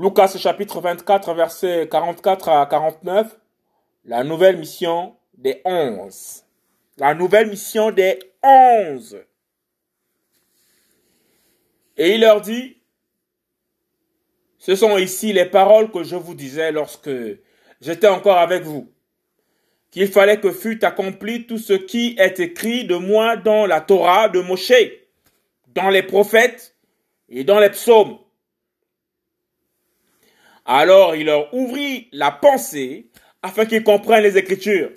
Lucas chapitre 24, versets 44 à 49. La nouvelle mission des onze. La nouvelle mission des onze. Et il leur dit, ce sont ici les paroles que je vous disais lorsque j'étais encore avec vous, qu'il fallait que fût accompli tout ce qui est écrit de moi dans la Torah de Moshe, dans les prophètes et dans les psaumes. Alors il leur ouvrit la pensée afin qu'ils comprennent les Écritures.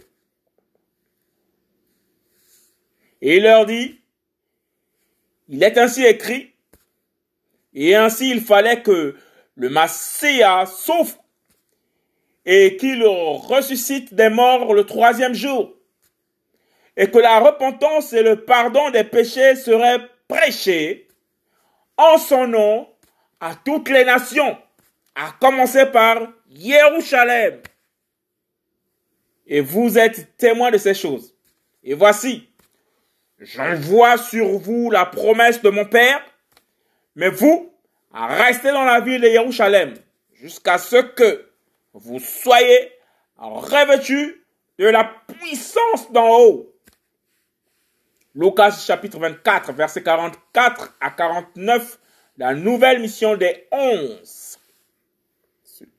Et il leur dit, il est ainsi écrit, et ainsi il fallait que le Masséa souffre et qu'il ressuscite des morts le troisième jour, et que la repentance et le pardon des péchés seraient prêchés en son nom à toutes les nations, à commencer par Jérusalem. Et vous êtes témoins de ces choses. Et voici, j'envoie sur vous la promesse de mon Père, mais vous, restez dans la ville de Jérusalem jusqu'à ce que vous soyez revêtus de la puissance d'en haut. Lucas chapitre 24, verset 44 à 49, la nouvelle mission des onze.